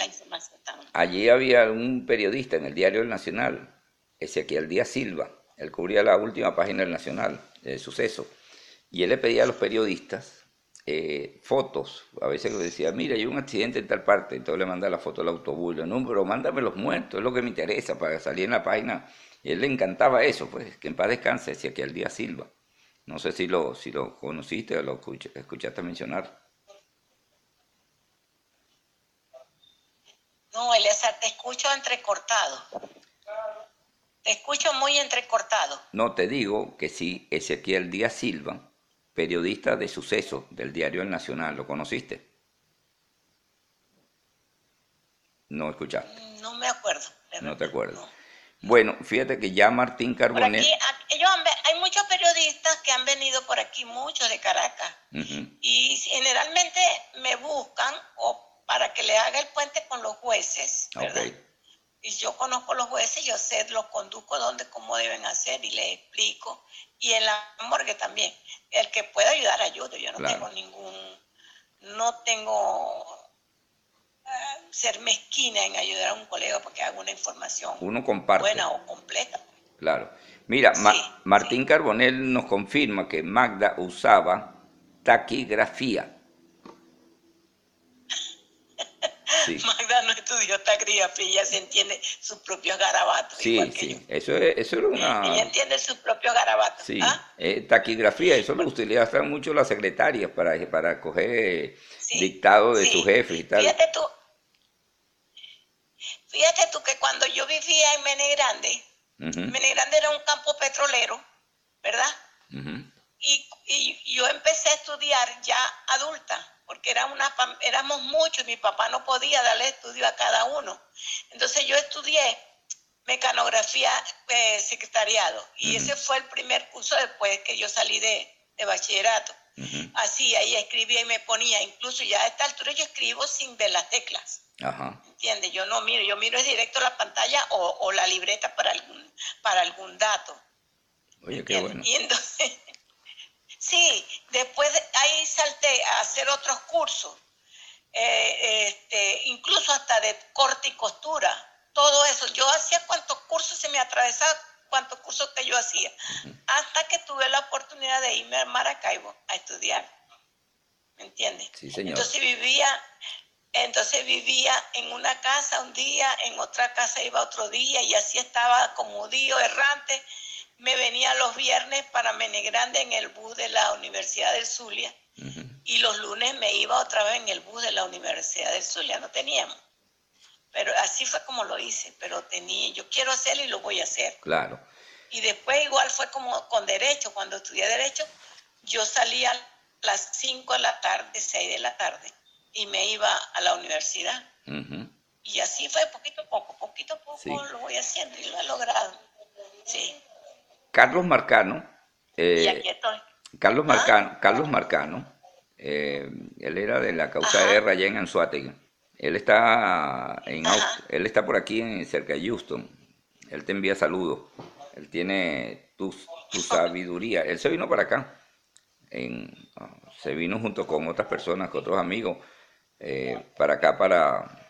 allí había un periodista en el diario El Nacional, Ezequiel Díaz Silva. Él cubría la última página del Nacional, de suceso. Y él le pedía a los periodistas eh, fotos. A veces le decía, mira, hay un accidente en tal parte. Entonces le manda la foto del autobús. No, pero mándame los muertos, es lo que me interesa para salir en la página. Y a él le encantaba eso, pues, que en paz descanse, Ezequiel Díaz Silva. No sé si lo, si lo conociste o lo escuch- escuchaste mencionar. entrecortado. Te escucho muy entrecortado. No te digo que sí, Ezequiel Díaz Silva, periodista de sucesos del diario El Nacional, ¿lo conociste? No escuchaste, No me acuerdo. no te acuerdas. no. Bueno, fíjate que ya Martín Carbonell... aquí, hay muchos periodistas que han venido por aquí, muchos de Caracas, y generalmente me buscan o para que le haga el puente con los jueces, ¿verdad? ok, Y yo conozco los jueces, yo sé, los conduzco donde, cómo deben hacer y les explico. Y en la morgue también. El que pueda ayudar, ayudo. Yo no Claro. tengo ningún, no tengo eh, ser mezquina en ayudar a un colega porque haga una información uno comparte. buena o completa. Claro. Mira, Ma- Sí, Martín Carbonell nos confirma que Magda usaba taquigrafía. Sí, Magda no estudió taquigrafía, ella se entiende sus propios garabatos. sí, igual que sí. yo. Eso, es, eso era Ella una... entiende sus propios garabatos. Sí, ¿ah? eh, taquigrafía, eso lo utilizan mucho las secretarias para, para coger Sí, dictado de sí. sus jefes y tal. Fíjate tú, fíjate tú que cuando yo vivía en Mene Grande, Ujú, Mene Grande era un campo petrolero, ¿verdad? ujú, Y, y yo empecé a estudiar ya adulta, porque era una, éramos muchos y mi papá no podía darle estudio a cada uno. Entonces yo estudié mecanografía eh, secretariado y ese fue el primer curso después que yo salí de, de bachillerato. Así, ahí escribía y me ponía, incluso ya a esta altura yo escribo sin ver las teclas. Ajá, ¿Entiendes? Yo no miro, yo miro es directo la pantalla o, o la libreta para algún, para algún dato. oye, qué ¿entiendes? bueno. Y entonces, sí, después de ahí salté a hacer otros cursos, eh, este, incluso hasta de corte y costura, todo eso. Yo hacía cuantos cursos se me atravesaba, cuantos cursos que yo hacía, hasta que tuve la oportunidad de irme a Maracaibo a estudiar. ¿Me entiendes? Sí, señor. Entonces vivía, entonces vivía en una casa un día, en otra casa iba otro día y así estaba como dio errante. Me venía los viernes para Menegrande en el bus de la Universidad del Zulia y los lunes me iba otra vez en el bus de la Universidad del Zulia, no teníamos. Pero así fue como lo hice, pero tenía, yo quiero hacerlo y lo voy a hacer. Claro. Y después igual fue como con derecho, cuando estudié derecho, yo salía a las 5 de la tarde, 6 de la tarde, y me iba a la universidad. Y así fue poquito a poco, poquito a poco Sí. lo voy haciendo y lo he logrado. Sí, Carlos Marcano, eh, y aquí estoy. Carlos ¿Ah? Marcano, Carlos Marcano, eh, él era de la causa Ajá. de guerra allá en Anzuategui. Él está en Ajá. Él está por aquí en, cerca de Houston. Él te envía saludos. Él tiene tu, tu sabiduría. Él se vino para acá. En, ah, se vino junto con otras personas, con otros amigos, eh, para acá, para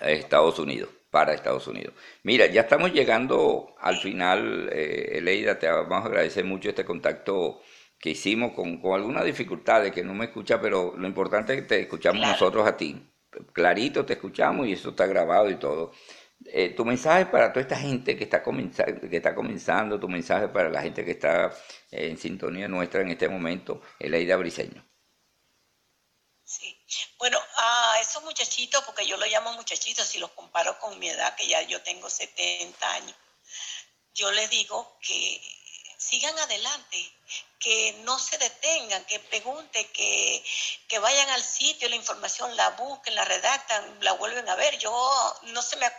Estados Unidos, para Estados Unidos. Mira, ya estamos llegando al final, eh, Eleida, te vamos a agradecer mucho este contacto que hicimos con, con algunas dificultades, que no me escucha, pero lo importante es que te escuchamos Claro. nosotros a ti. Clarito te escuchamos y eso está grabado y todo. Eh, tu mensaje para toda esta gente que está, comenzando, que está comenzando, tu mensaje para la gente que está eh, en sintonía nuestra en este momento, Eleida Briseño. Bueno, a esos muchachitos, porque yo los llamo muchachitos, si los comparo con mi edad, que ya yo tengo 70 años, yo les digo que sigan adelante, que no se detengan, que pregunten, que, que vayan al sitio, la información la busquen, la redactan, la vuelven a ver. Yo no se me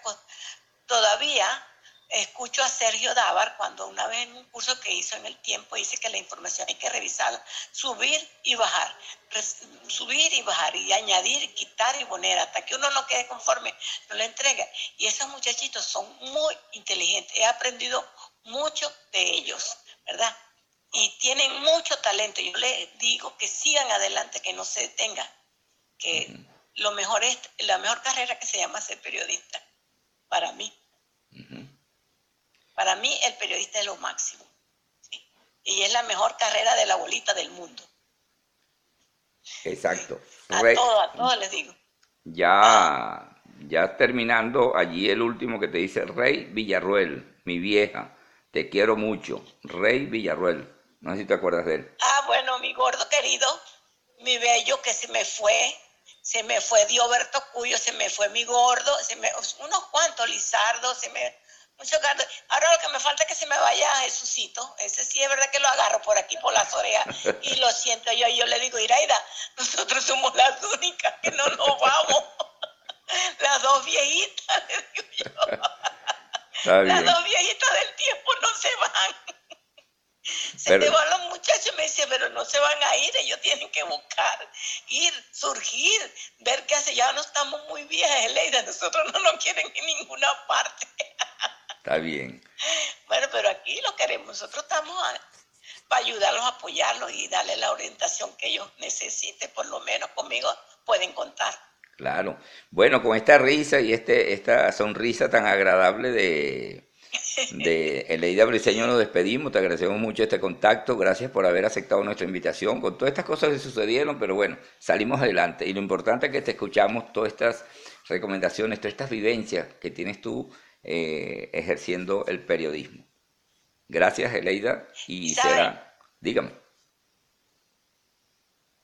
todavía escucho a Sergio Dávar cuando una vez en un curso que hizo en el tiempo dice que la información hay que revisarla, subir y bajar, subir y bajar y añadir, quitar y poner hasta que uno no quede conforme, no le entrega. Y esos muchachitos son muy inteligentes, he aprendido mucho de ellos, ¿verdad? Y tienen mucho talento. Yo les digo que sigan adelante, que no se detengan, que lo mejor es la mejor carrera que se llama ser periodista, para mí. Para mí el periodista es lo máximo. ¿sí? Y es la mejor carrera de la bolita del mundo. Exacto. A todos, a todos les digo. Ya, ya terminando, allí el último que te dice, Rey Villarruel, mi vieja, te quiero mucho. Rey Villarruel, no sé si te acuerdas de él. Ah, bueno, mi gordo querido, mi bello que se me fue, se me fue Dioberto Cuyo, se me fue mi gordo, se me, unos cuantos, Lizardo, se me, mucho gato. Ahora lo que me falta es que se me vaya Jesucito, ese sí es verdad que lo agarro por aquí, por las orejas, y lo siento yo, y yo le digo, Iraida, nosotros somos las únicas que no nos vamos, las dos viejitas, le digo yo. Las dos viejitas del tiempo no se van. Se te van los muchachos, me dice, pero no se van a ir, ellos tienen que buscar, ir, surgir, ver qué hace. Ya no estamos muy viejas, Leida, nosotros no nos quieren en ninguna parte. Está bien. Bueno, pero aquí lo queremos, nosotros estamos para ayudarlos, apoyarlos y darles la orientación que ellos necesiten, por lo menos conmigo pueden contar. Claro. Bueno, con esta risa y este, esta sonrisa tan agradable de, de Eleida Briseño nos despedimos, te agradecemos mucho este contacto, gracias por haber aceptado nuestra invitación, con todas estas cosas que sucedieron, pero bueno, salimos adelante y lo importante es que te escuchamos todas estas recomendaciones, todas estas vivencias que tienes tú eh, ejerciendo el periodismo. Gracias Eleida y será, dígame.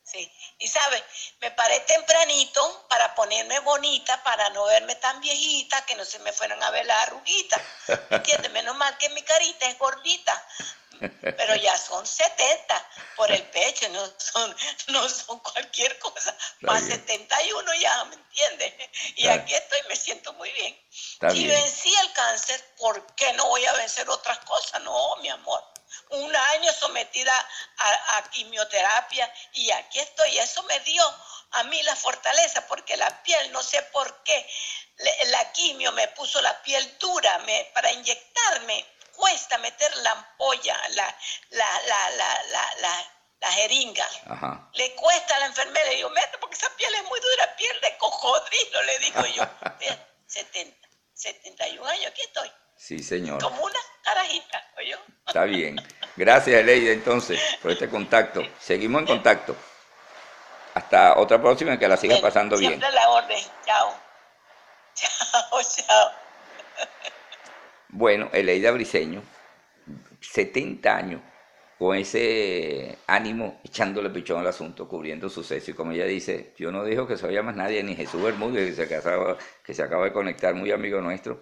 Sí, y sabe, me paré tempranito para ponerme bonita, para no verme tan viejita, que no se me fueran a ver las arruguitas. ¿Entiendes? Menos mal que mi carita es gordita. Pero ya son 70 por el pecho, no son, no son cualquier cosa. Más 71 ya, ¿me entiendes? Y aquí estoy, me siento muy bien. si vencí el cáncer, ¿por qué no voy a vencer otras cosas? No, mi amor un año sometida a, quimioterapia y aquí estoy. Eso me dio a mí la fortaleza porque la piel, no sé por qué, la quimio me puso la piel dura me, para inyectarme. Cuesta meter la ampolla, la, la, la, la, la jeringa. Le cuesta a la enfermera, le digo, mete porque esa piel es muy dura, piel de cocodrilo, le digo yo. 70, 71 años, aquí estoy. Sí, señor. Como una carajita, ¿oyó? Está bien. Gracias, Eleida, entonces, por este contacto. Seguimos en contacto. Hasta otra próxima, que la sigas pasando bien. Siempre la orden. Chao. Chao, chao. Bueno, Eleida Briseño, 70 años, con ese ánimo, echándole pichón al asunto, cubriendo suceso. Y como ella dice, yo no dijo que se más nadie, ni Jesús Bermúdez, que se, acaba, que se acaba de conectar, muy amigo nuestro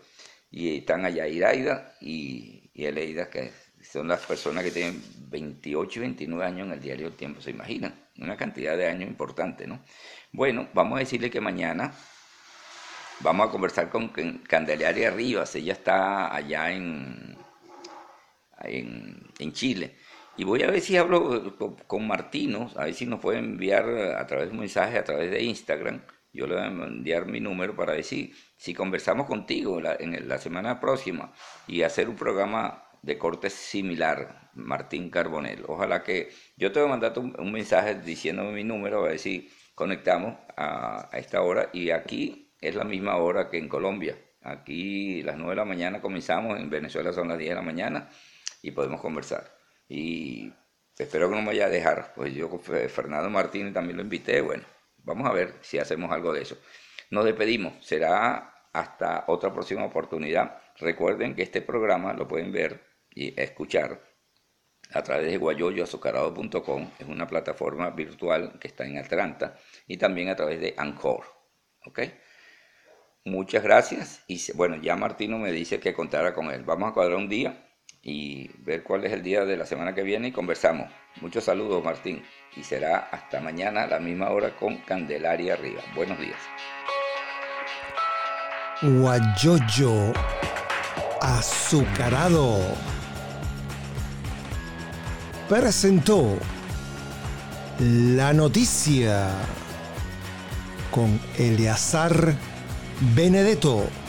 y están allá Iraida y, y Eleida, que son las personas que tienen 28 y 29 años en el diario El Tiempo, se imaginan, una cantidad de años importante, ¿no? Bueno, vamos a decirle que mañana vamos a conversar con Candelaria Rivas, ella está allá en, en, Chile. Y voy a ver si hablo con, con Martino, a ver si nos puede enviar a través de un mensaje, a través de Instagram, yo le voy a enviar mi número para decir si conversamos contigo en la semana próxima y hacer un programa de corte similar, Martín Carbonel. Ojalá que yo te voy a mandar un, mensaje diciéndome mi número, a ver si conectamos a, esta hora. Y aquí es la misma hora que en Colombia. Aquí las 9 de la mañana comenzamos, en Venezuela son las 10 de la mañana y podemos conversar. Y espero que no me vaya a dejar, pues yo Fernando Martínez también lo invité, bueno, Vamos a ver si hacemos algo de eso. Nos despedimos. Será hasta otra próxima oportunidad. Recuerden que este programa lo pueden ver y escuchar a través de guayoyoazucarado.com. Es una plataforma virtual que está en Atlanta y también a través de Anchor. ¿Ok? Muchas gracias. Y bueno, ya Martino me dice que contara con él. Vamos a cuadrar un día y ver cuál es el día de la semana que viene y conversamos. Muchos saludos, Martín. Y será hasta mañana a la misma hora con Candelaria arriba. Buenos días. Guayoyo azucarado presentó la noticia con Eleazar Benedetto.